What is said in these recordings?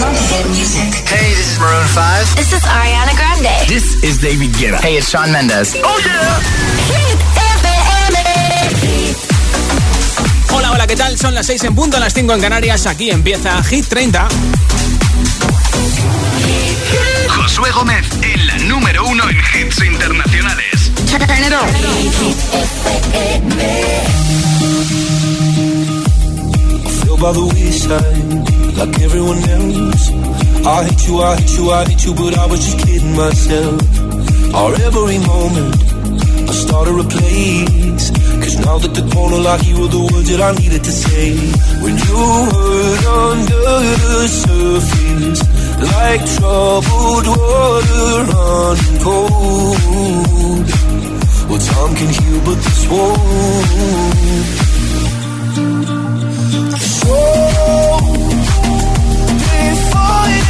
Hey, this is Maroon 5. This is Ariana Grande. This is David Guetta. Hey, it's Sean Mendes. Oh, yeah. Hola, hola, ¿qué tal? Son las 6 en punto, las 5 en Canarias. Aquí empieza Hit 30. Josué Gómez en la número uno en hits internacionales. by the wayside, like everyone else. I hate you, I hate you, I hate you, but I was just kidding myself. Our every moment, I started a place. Cause now that the corner like you were the words that I needed to say. When you hurt under the surface, like troubled water running cold. Well, time can heal, but this won't.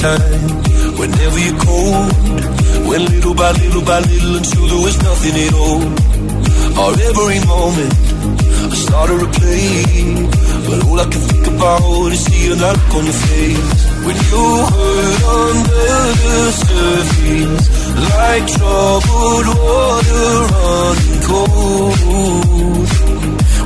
time, whenever you're cold. When little by little by little until there was nothing at all. Or every moment, I started to play. But all I can think about is seeing that look on your face. When you hurt under the surface, like troubled water running cold.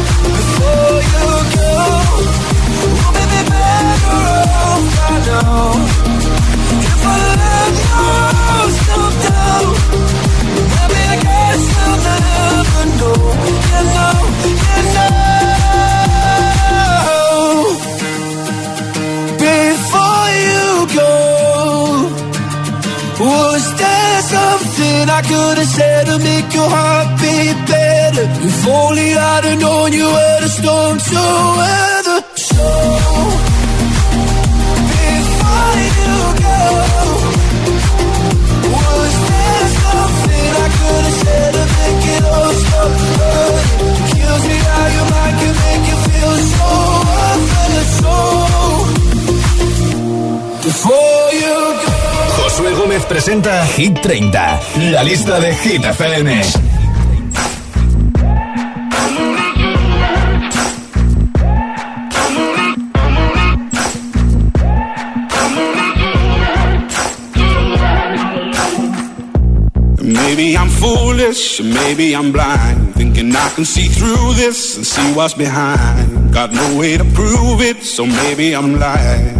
Before you go Will we better off by now If I let myself down Maybe I guess never know Yeah, no there to make your heart beat better. If only I'd have known you were the storm to end. Presenta Hit 30, la lista de Hit FM. Maybe I'm foolish, maybe I'm blind. Thinking I can see through this and see what's behind. Got no way to prove it, so maybe I'm lying.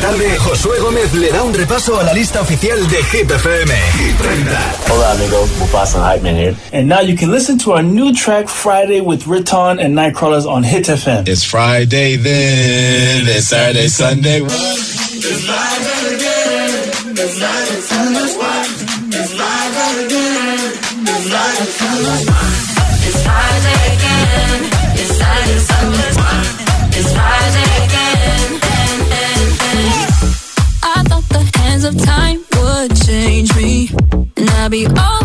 Tarde, Josué Gómez le da un repaso a la lista oficial de Hit FM. Hit 30. Hola amigos, Mufasa Hype Man here. And now you can listen to our new track Friday with Riton and Nightcrawlers on Hit FM. It's Friday then, it's Saturday, Sunday. I'll be all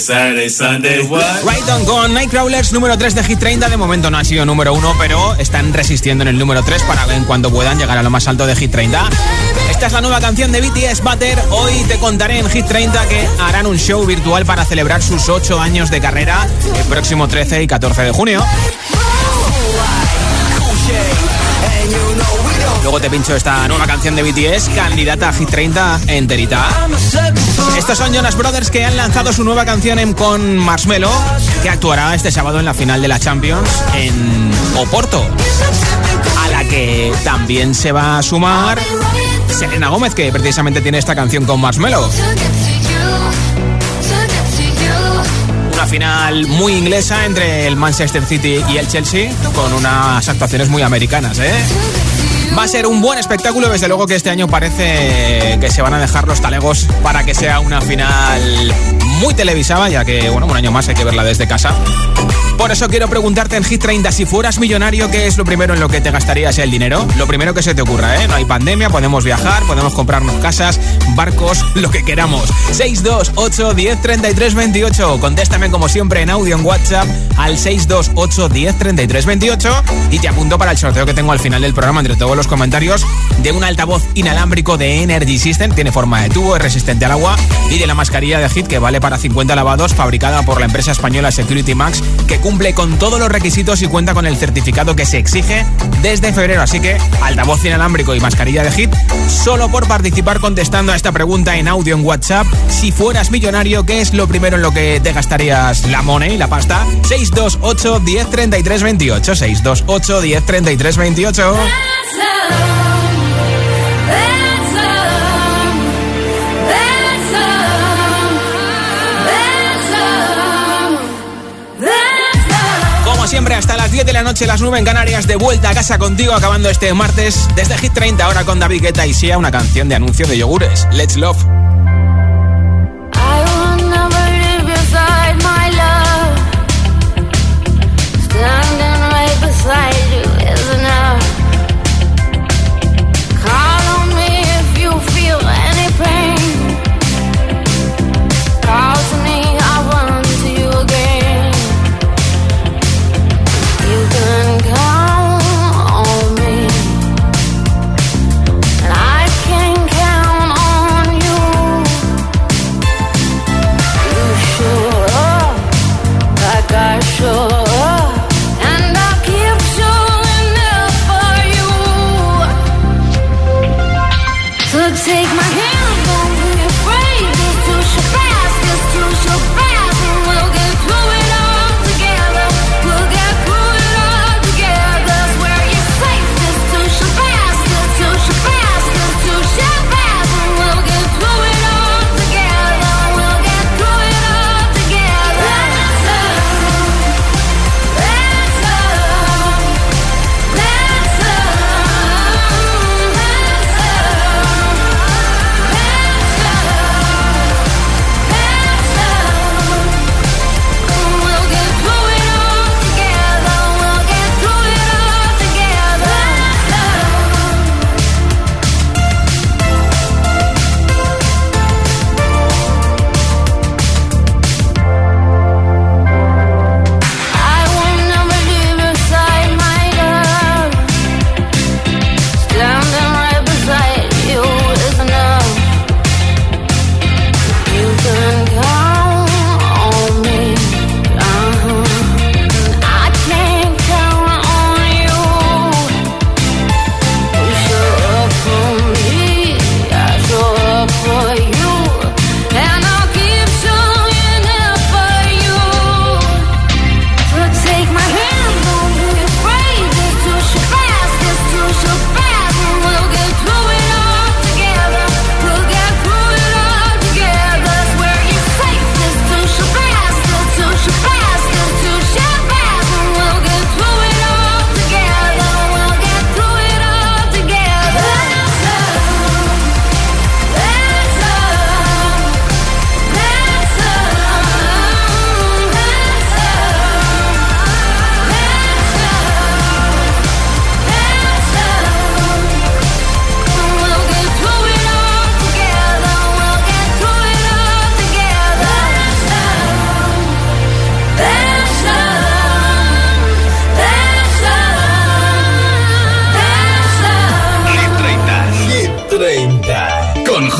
Saturday, Sunday, what? Right on con Nightcrawlers, número 3 de Hit 30. De momento no ha sido número 1, pero están resistiendo en el número 3 para en cuanto puedan llegar a lo más alto de Hit 30. Esta es la nueva canción de BTS Butter. Hoy te contaré en Hit 30 que harán un show virtual para celebrar sus 8 años de carrera el próximo 13 y 14 de junio. Luego te pincho esta nueva canción de BTS, candidata a Hit 30 enterita. Estos son Jonas Brothers que han lanzado su nueva canción con Marshmello, que actuará este sábado en la final de la Champions en Oporto. A la que también se va a sumar Selena Gómez, que precisamente tiene esta canción con Marshmello. Una final muy inglesa entre el Manchester City y el Chelsea, con unas actuaciones muy americanas, ¿eh? Va a ser un buen espectáculo, desde luego que este año parece que se van a dejar los talegos para que sea una final muy televisada, ya que, bueno, un año más hay que verla desde casa. Por eso quiero preguntarte en Hit 30, si fueras millonario, ¿qué es lo primero en lo que te gastarías el dinero? Lo primero que se te ocurra, ¿eh? No hay pandemia, podemos viajar, podemos comprarnos casas, barcos, lo que queramos. 628 10 33 28. Contéstame como siempre en audio en WhatsApp al 628 10 33 28 y te apunto para el sorteo que tengo al final del programa entre todos los comentarios de un altavoz inalámbrico de Energy System, tiene forma de tubo, es resistente al agua y de la mascarilla de Hit que vale para 50 lavados fabricada por la empresa española Security Max que cumple con todos los requisitos y cuenta con el certificado que se exige desde febrero. Así que altavoz inalámbrico y mascarilla de hit, solo por participar contestando a esta pregunta en audio en WhatsApp. Si fueras millonario, ¿qué es lo primero en lo que te gastarías la money, la pasta? 628 10 28. 628 10 28. Siempre, hasta las 10 de la noche, las 9 en Canarias, de vuelta a casa contigo, acabando este martes desde Hit 30, ahora con David Guetta y Sia, una canción de anuncio de yogures. Let's Love.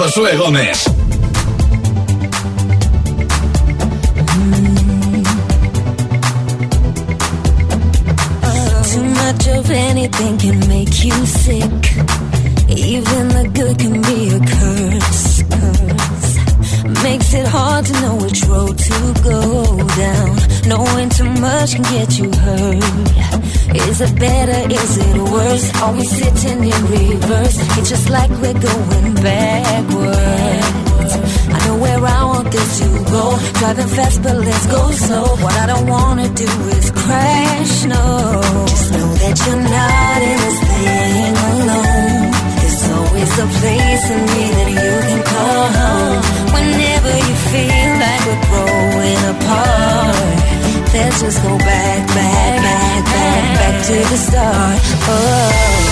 Josué Gómez. Too much of anything can make you sick. Even the good can be a curse. curse. Makes it hard to know which road to go down. Knowing too much can get you hurt. Is it better? Is it worse? Are we sitting in reverse? It's just like we're going go slow. What I don't wanna do is crash. No, just know that you're not in this thing alone. There's always a place in me that you can call home. Whenever you feel like we're growing apart, let's just go back, back, back, back, back to the start. Oh,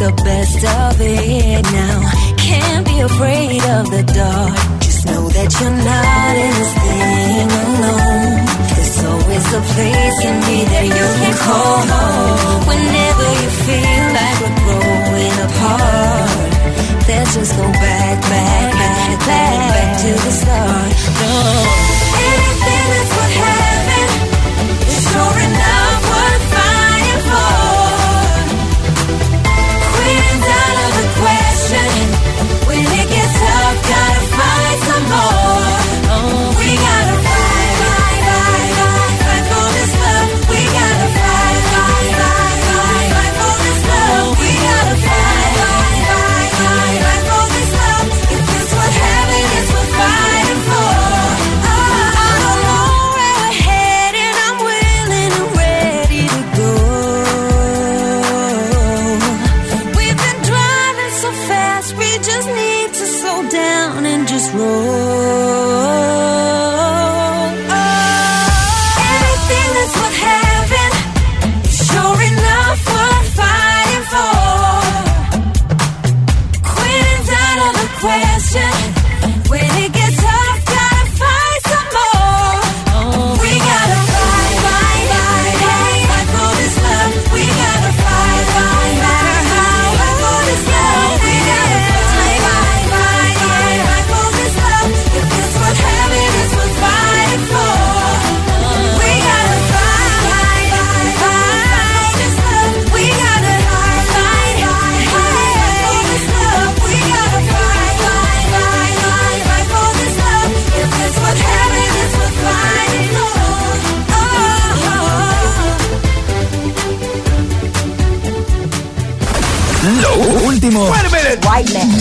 the best of it now. Can't be afraid of the dark. Just know that you're not in this thing alone. There's always a place in me that you can call home. Whenever you feel like we're growing apart, let's just go back,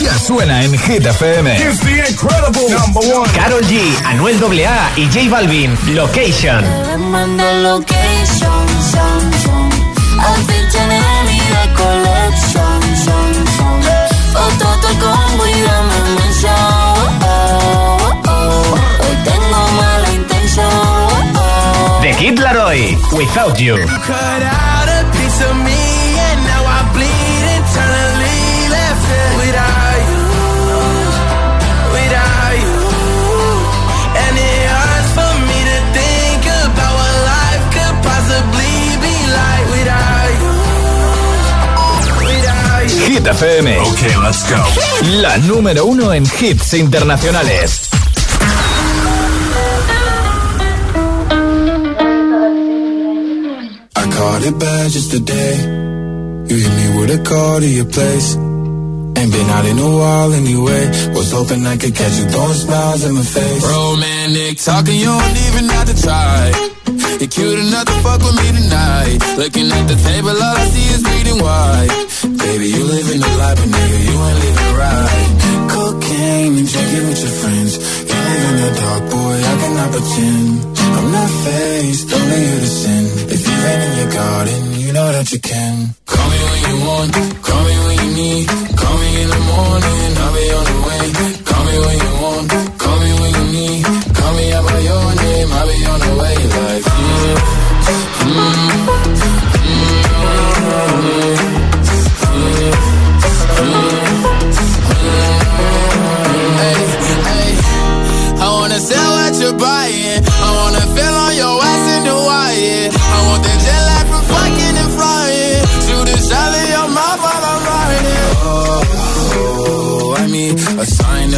ya suena en Hit FM. Carol G, Anuel AA y J Balvin. Location. Me manda location, son, son. Outfit Chanel y de collection, son, son. Foto tu combo y dame mención. Hoy tengo mala intención. The Kid Laroi, Without You. Cut out a piece of me Hit FM. Okay, let's go. La número uno en hits internacionales. I caught it bad just today. You hit me with a call to your place. Ain't been out in a while anyway. Was hoping I could catch you throwing smiles in my face. Romantic talking, you don't even have to try. You're cute enough to fuck with me tonight. Looking at the table, all I see is bleeding white. Baby, you living in the life, but nigga, you ain't living right. Cocaine and drinking with your friends. You live in the dark, boy, I cannot pretend. I'm not faced, only you to sin. If you've been in your garden, you know that you can. Call me when you want, call me when you need. Call me in the morning, I'll be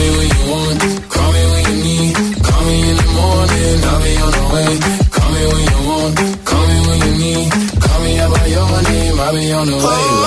Call me when you want, call me when you need. Call me in the morning, I'll be on the way. Call me when you want, call me when you need. Call me out by your name, I'll be on the way.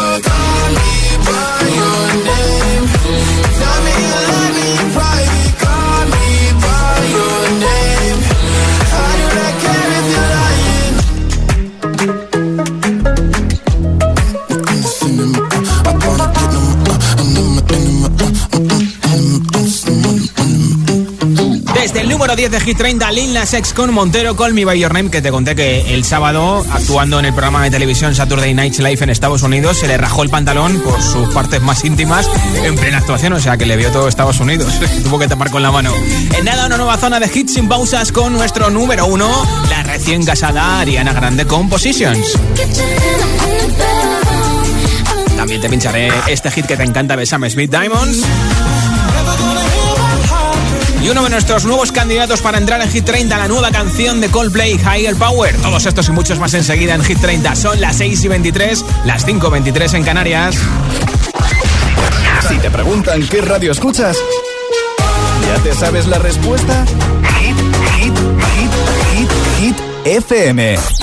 Número 10 de Hit 30, Lil Nas X con Montero, Call Me By Your Name, que te conté que el sábado, actuando en el programa de televisión Saturday Night Live en Estados Unidos, se le rajó el pantalón por sus partes más íntimas en plena actuación, o sea que le vio todo Estados Unidos. Tuvo que tapar con la mano. En nada, una nueva zona de hits sin pausas con nuestro número uno, la recién casada Ariana Grande con Positions. También te pincharé este hit que te encanta de Smith Diamonds. Y uno de nuestros nuevos candidatos para entrar en Hit 30, la nueva canción de Coldplay, Higher Power. Todos estos y muchos más enseguida en Hit 30. Son las 6 y 23, las 5 y 23 en Canarias. Si te preguntan qué radio escuchas, ¿ya te sabes la respuesta? Hit, hit, hit, hit, hit, FM.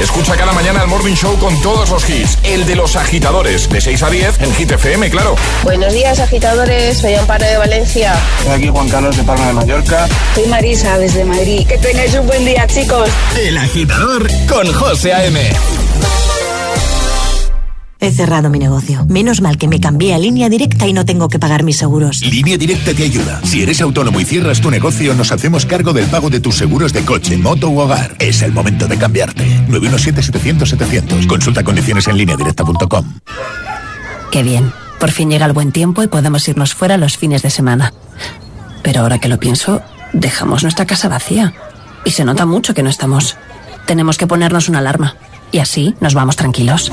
Escucha cada mañana el Morning Show con todos los hits. El de los agitadores, de 6 a 10 en Hit FM, claro. Buenos días, agitadores. Soy Amparo de Valencia. Soy aquí Juan Carlos de Palma de Mallorca. Soy Marisa desde Madrid. Que tengáis un buen día, chicos. El agitador con José A.M. He cerrado mi negocio. Menos mal que me cambié a línea directa y no tengo que pagar mis seguros. Línea Directa te ayuda. Si eres autónomo y cierras tu negocio, nos hacemos cargo del pago de tus seguros de coche, moto u hogar. Es el momento de cambiarte. 917-700-700. Consulta condiciones en lineadirecta.com. Qué bien. Por fin llega el buen tiempo y podemos irnos fuera los fines de semana. Pero ahora que lo pienso, dejamos nuestra casa vacía. Y se nota mucho que no estamos. Tenemos que ponernos una alarma. Y así nos vamos tranquilos.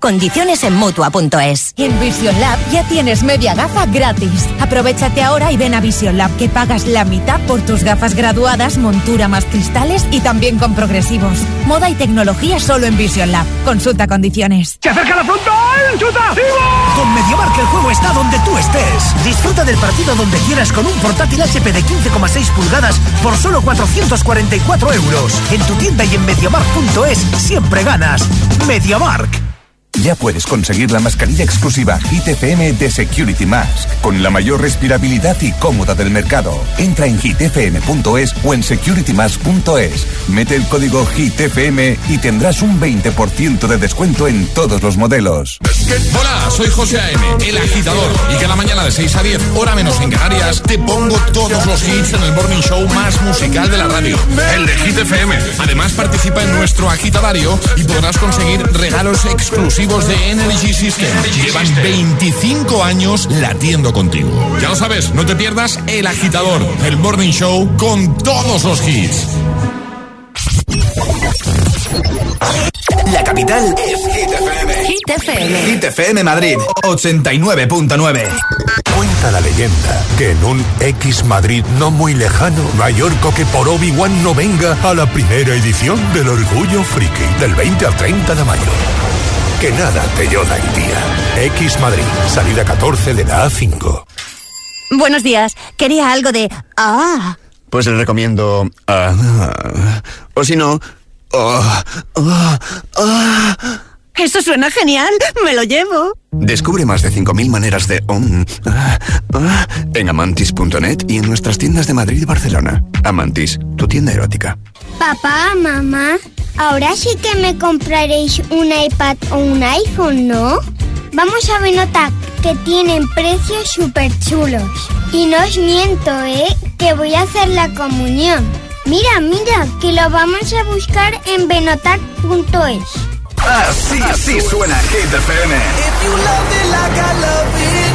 Condiciones en mutua.es. En Vision Lab ya tienes media gafa gratis. Aprovechate ahora y ven a Vision Lab que pagas la mitad por tus gafas graduadas, montura más cristales y también con progresivos. Moda y tecnología solo en Vision Lab. Consulta condiciones. ¡Se acerca la frontal! ¡Chuta! Con MediaMark el juego está donde tú estés. Disfruta del partido donde quieras con un portátil HP de 15,6 pulgadas por solo 444 euros. En tu tienda y en MediaMark.es siempre ganas. MediaMark. Ya puedes conseguir la mascarilla exclusiva ITFM de Security Mask, con la mayor respirabilidad y cómoda del mercado. Entra en hitfm.es o en securitymask.es. Mete el código HITFM y tendrás un 20% de descuento en todos los modelos. Hola, soy José A.M., el agitador, y cada mañana de 6 a 10, hora menos en Canarias, te pongo todos los hits en el Morning Show más musical de la radio, el de Hit FM. Además, participa en nuestro agitadario y podrás conseguir regalos exclusivos de Energy System. Llevan 25 años latiendo contigo. Ya lo sabes, no te pierdas El Agitador, el Morning Show con todos los hits. La capital es Hit FM. Hit FM. Hit FM Madrid, 89.9. Cuenta la leyenda que en un X Madrid no muy lejano, Mallorca que por Obi-Wan no venga a la primera edición del Orgullo Friki, del 20 al 30 de mayo. Que nada te lloda el día. X Madrid, salida 14 de la A5. Buenos días. Quería algo de... Ah. Pues le recomiendo... ah, o si no... ah, ah, ah. Eso suena genial. Me lo llevo. Descubre más de 5.000 maneras de... um, ah, ah, en amantis.net y en nuestras tiendas de Madrid y Barcelona. Amantis, tu tienda erótica. Papá, mamá, ahora sí que me compraréis un iPad o un iPhone, ¿no? Vamos a Benotac, que tienen precios súper chulos. Y no os miento, ¿eh? Que voy a hacer la comunión. Mira, mira, que lo vamos a buscar en benotac.es. Así, así suena Hit FM. If you love it like I love it,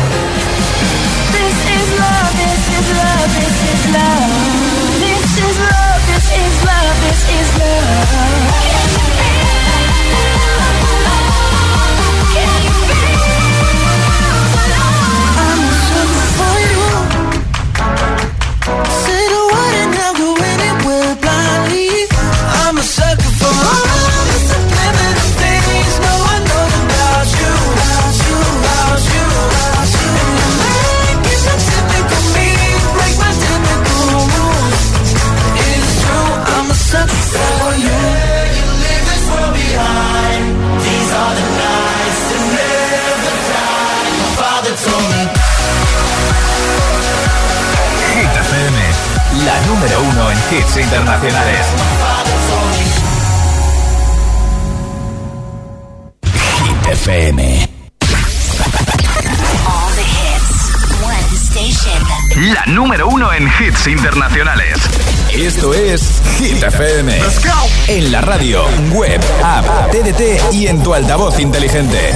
this is love, this is love, this is love. This is love, this is love, this is love. Número uno en hits internacionales. Hit FM. All the hits. One station. La número uno en hits internacionales. Esto es Hit FM. En la radio, web, app, TDT y en tu altavoz inteligente.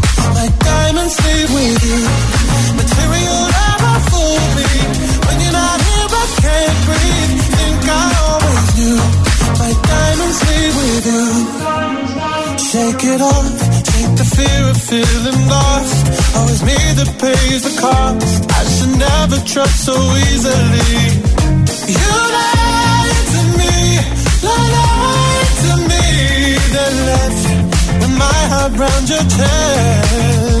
stay with you. Material never fool me. When you're not here, I can't breathe. Think I always knew. My diamonds with you. Shake it off. Take the fear of feeling lost. Always me that pays the cost. I should never trust so easily. You lied to me. Lied to me. Then left with my heart your chest.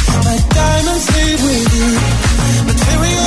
and stay with you. Material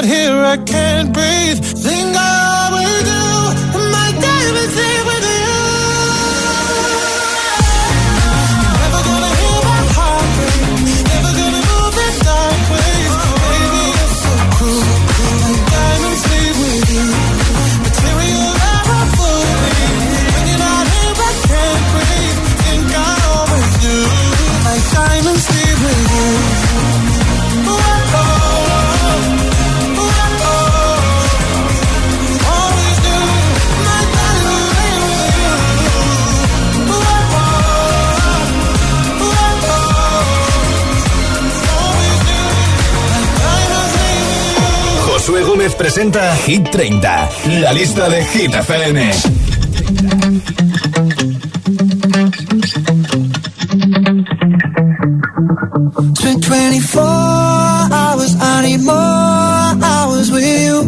not here, I can't presenta Hit 30, la lista de Hit FM. Spent 24 hours, I need more hours with you.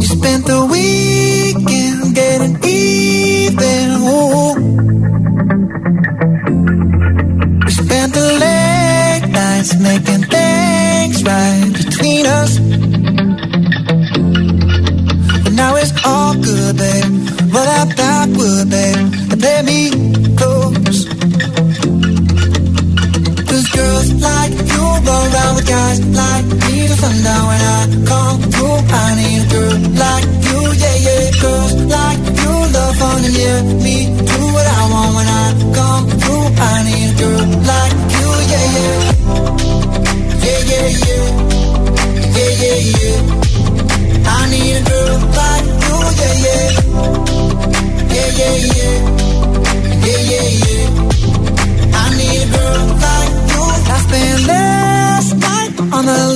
You spent the weekend getting even. Ooh. We spent the late nights making things right us. But now it's all good, babe. But I thought would, babe. And play me close. Cause girls like you go around with guys like me to sundown when I come through. I need a girl like you, yeah, yeah. Girls like you love fun and yeah, me Yeah, yeah, yeah. Yeah, yeah. I need a girl like you. I spent last night on the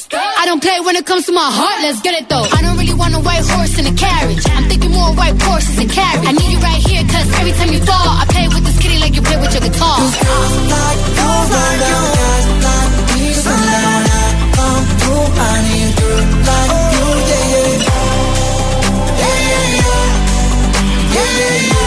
I don't play when it comes to my heart, let's get it though. I don't really want a white horse in a carriage. I'm thinking more white horses and carriage. I need you right here, cause every time you fall, I play with this kitty like you play with your guitar. I need you like you, yeah. Yeah, yeah, yeah. Yeah, yeah, yeah.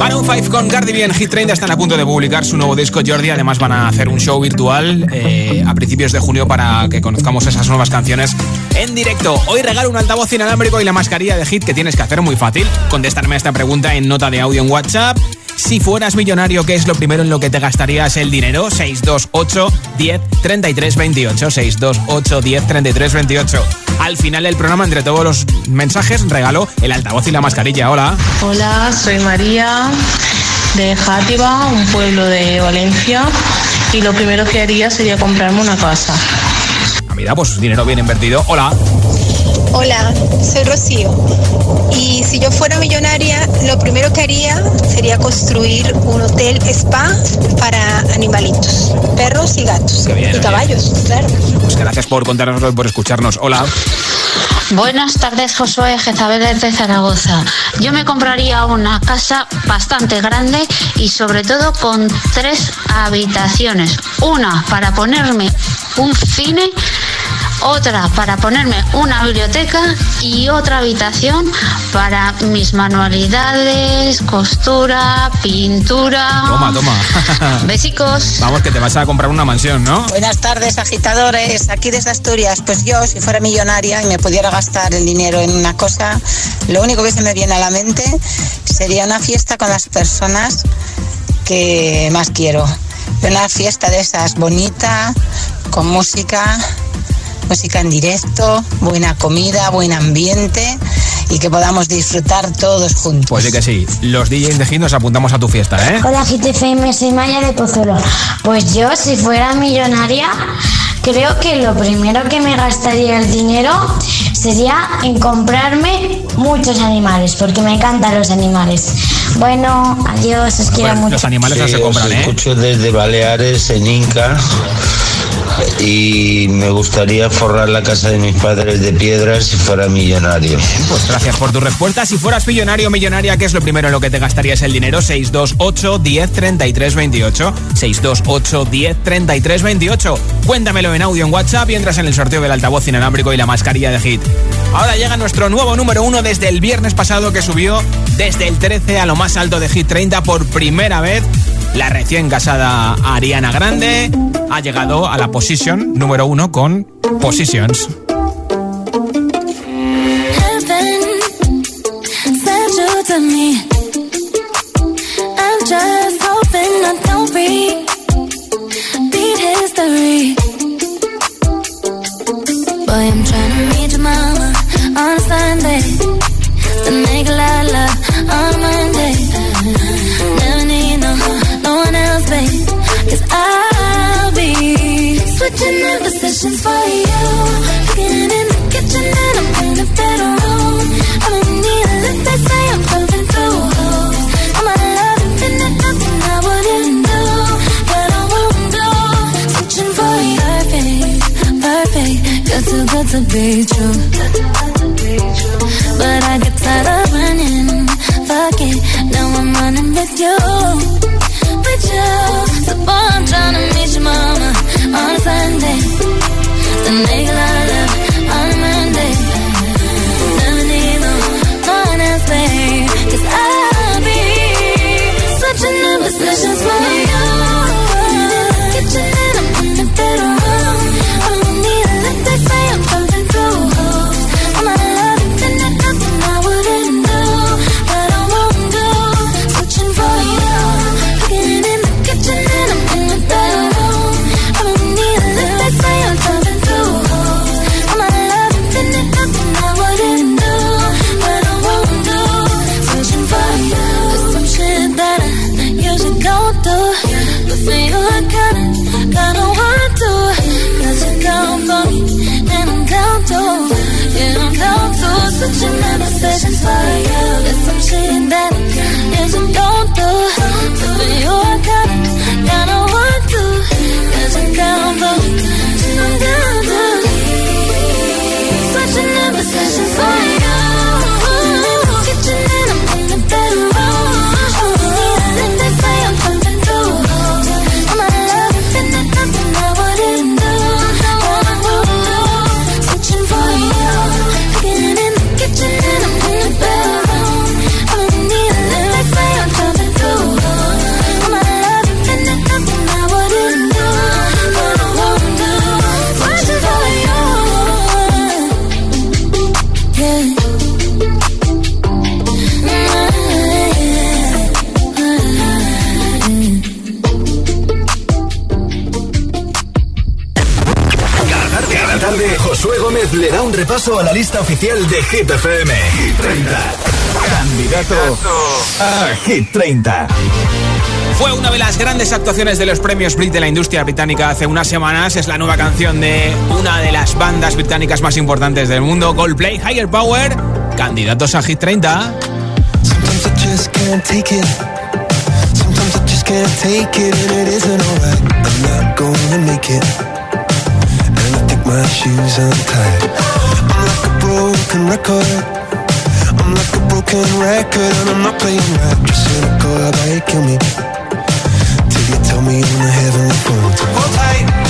Maroon 5 con Cardi B en Hit 30 están a punto de publicar su nuevo disco Jordi. Además van a hacer un show virtual eh, a principios de junio para que conozcamos esas nuevas canciones en directo. Hoy regalo un altavoz inalámbrico y la mascarilla de Hit que tienes que hacer muy fácil. Contestarme a esta pregunta en nota de audio en WhatsApp. Si fueras millonario, ¿qué es lo primero en lo que te gastarías el dinero? 628 10 33 28. 628 10 33 28. Al final del programa, entre todos los mensajes, regalo el altavoz y la mascarilla. Hola. Hola, soy María de Játiva, un pueblo de Valencia, y lo primero que haría sería comprarme una casa. Ah, mira, pues dinero bien invertido. Hola. Hola, soy Rocío. Y si yo fuera millonaria, lo primero que haría sería construir un hotel spa para animalitos, perros y gatos. Qué bien, y oye. caballos, claro. Pues gracias por contárnoslo y por escucharnos. Hola. Buenas tardes, Josué Jezabel de Zaragoza. Yo me compraría una casa bastante grande y sobre todo con tres habitaciones. Una para ponerme un cine, otra para ponerme una biblioteca y otra habitación para mis manualidades, costura, pintura. Toma, toma. Besicos. Vamos, que te vas a comprar una mansión, ¿no? Buenas tardes, agitadores. Aquí desde Asturias, pues yo, si fuera millonaria y me pudiera gastar el dinero en una cosa, lo único que se me viene a la mente sería una fiesta con las personas que más quiero. Una fiesta de esas bonita, con música, música en directo, buena comida, buen ambiente y que podamos disfrutar todos juntos. Pues sí que sí. Los DJs de Hit nos apuntamos a tu fiesta, ¿eh? Hola GTFM, soy Maya de Pozuelo. Pues yo, si fuera millonaria, creo que lo primero que me gastaría el dinero sería en comprarme muchos animales, porque me encantan los animales. Bueno, adiós, os quiero mucho. Los animales no Sí, se compran, os ¿eh? escucho desde Baleares, en Inca. Y me gustaría forrar la casa de mis padres de piedras si fuera millonario. Pues gracias por tu respuesta. Si fueras millonario o millonaria, ¿qué es lo primero en lo que te gastarías el dinero? 628 10 33 28. 628 10 33 28. Cuéntamelo en audio en WhatsApp y entras en el sorteo del altavoz inalámbrico y la mascarilla de Hit. Ahora llega nuestro nuevo número uno desde el viernes pasado que subió desde el 13 a lo más alto de Hit 30 por primera vez. La recién casada Ariana Grande ha llegado a la position número uno con Positions. You don't know do. Switching in my sessions for you. That repaso a la lista oficial de Hit FM. Hit 30. Candidato a Hit 30. Fue una de las grandes actuaciones de los premios Brit de la industria británica hace unas semanas. Es la nueva canción de una de las bandas británicas más importantes del mundo, Coldplay, Higher Power, candidatos a Hit 30. Sometimes I just can't take it. Sometimes I just can't take it, and it isn't alright. I'm not gonna make it. And I think my shoes untied. Broken record. I'm like a broken record, and I'm not playing right. Just cynical, how you kill me? Till you tell me on the heavenly phone hold tight.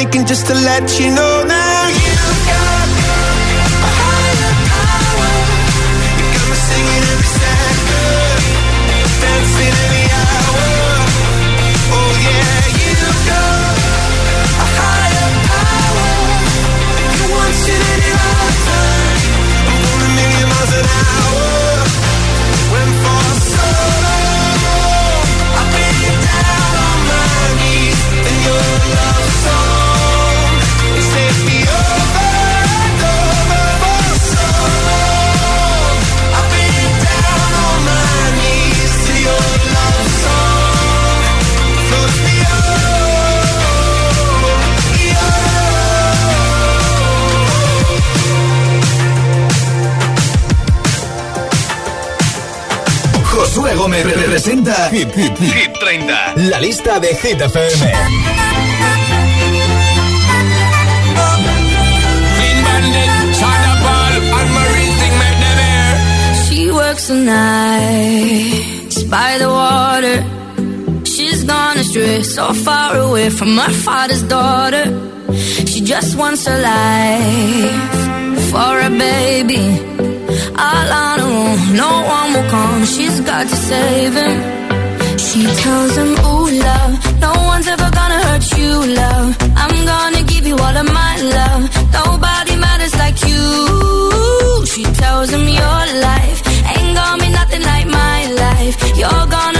shaking just to let you know now. Hit, Hit, Hit 30. La lista de Hit FM. She works the nights by the water. She's gone astray, so far away from her father's daughter. She just wants a life for a baby. All on her own, no one will come. She's got to save him. She tells him, Ooh, love, no one's ever gonna hurt you, love. I'm gonna give you all of my love. Nobody matters like you. She tells him your life ain't gonna be nothing like my life. You're gonna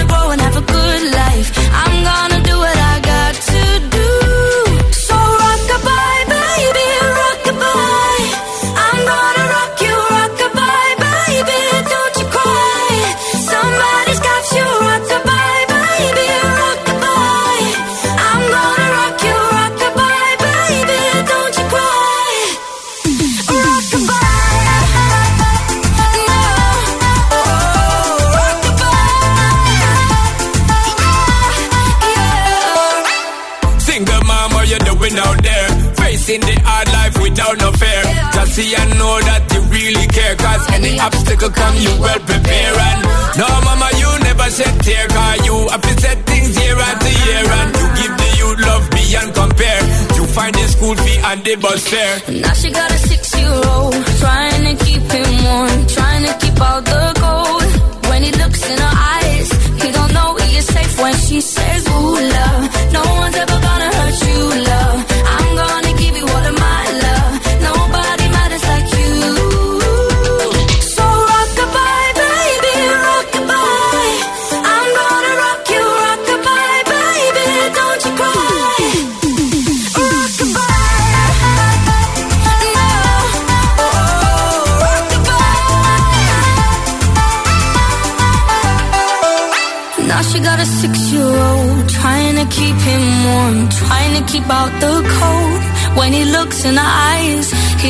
the bus. Now she got a six year old, trying to keep him warm, trying to keep out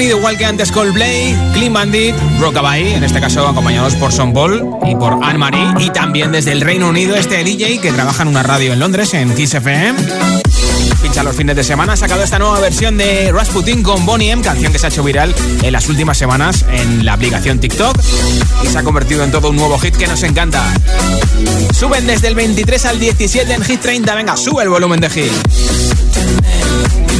Igual que antes Coldplay, Clean Bandit, Rockabye, en este caso acompañados por Son Paul y por Anne-Marie. Y también desde el Reino Unido, este DJ que trabaja en una radio en Londres, en Kiss FM. Pincha los fines de semana, ha sacado esta nueva versión de Rasputin con Bonnie M, canción que se ha hecho viral en las últimas semanas en la aplicación TikTok y se ha convertido en todo un nuevo hit que nos encanta. Suben desde el 23 al 17 en Hit 30, venga, sube el volumen de Hit.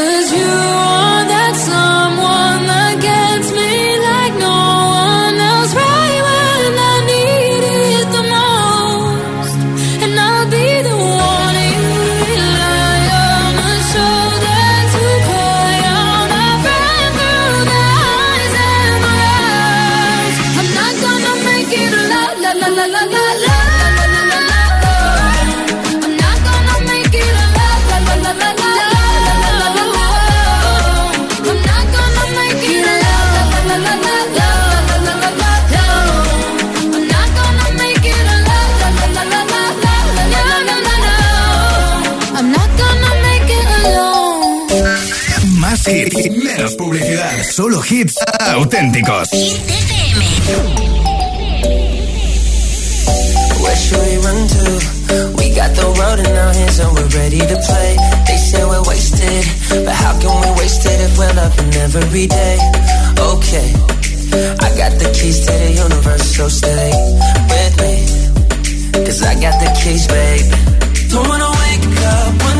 Cause you menos publicidad. Solo hits auténticos. Where should we run to? We got the road in our hands and we're ready to play. They say we're wasted, but how can we waste it if we're loving every day? Okay, I got the keys to the universe, so stay with me. Cause I got the keys, babe. Don't wanna wake up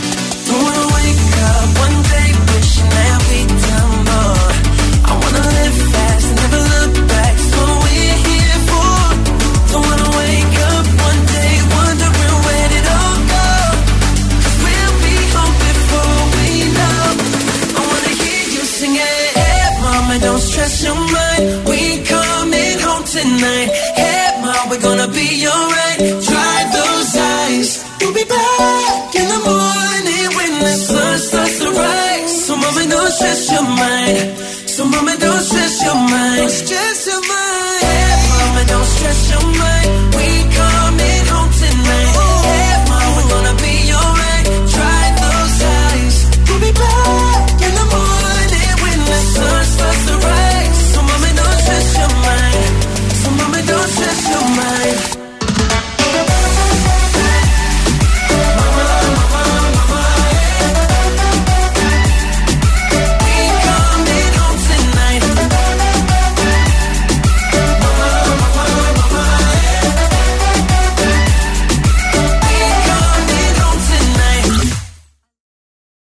Tonight. Hey, mom, we're gonna be alright. Dry those eyes. We'll be back in the morning when the sun starts to rise. So mama, don't stress your mind. So mama, don't nights just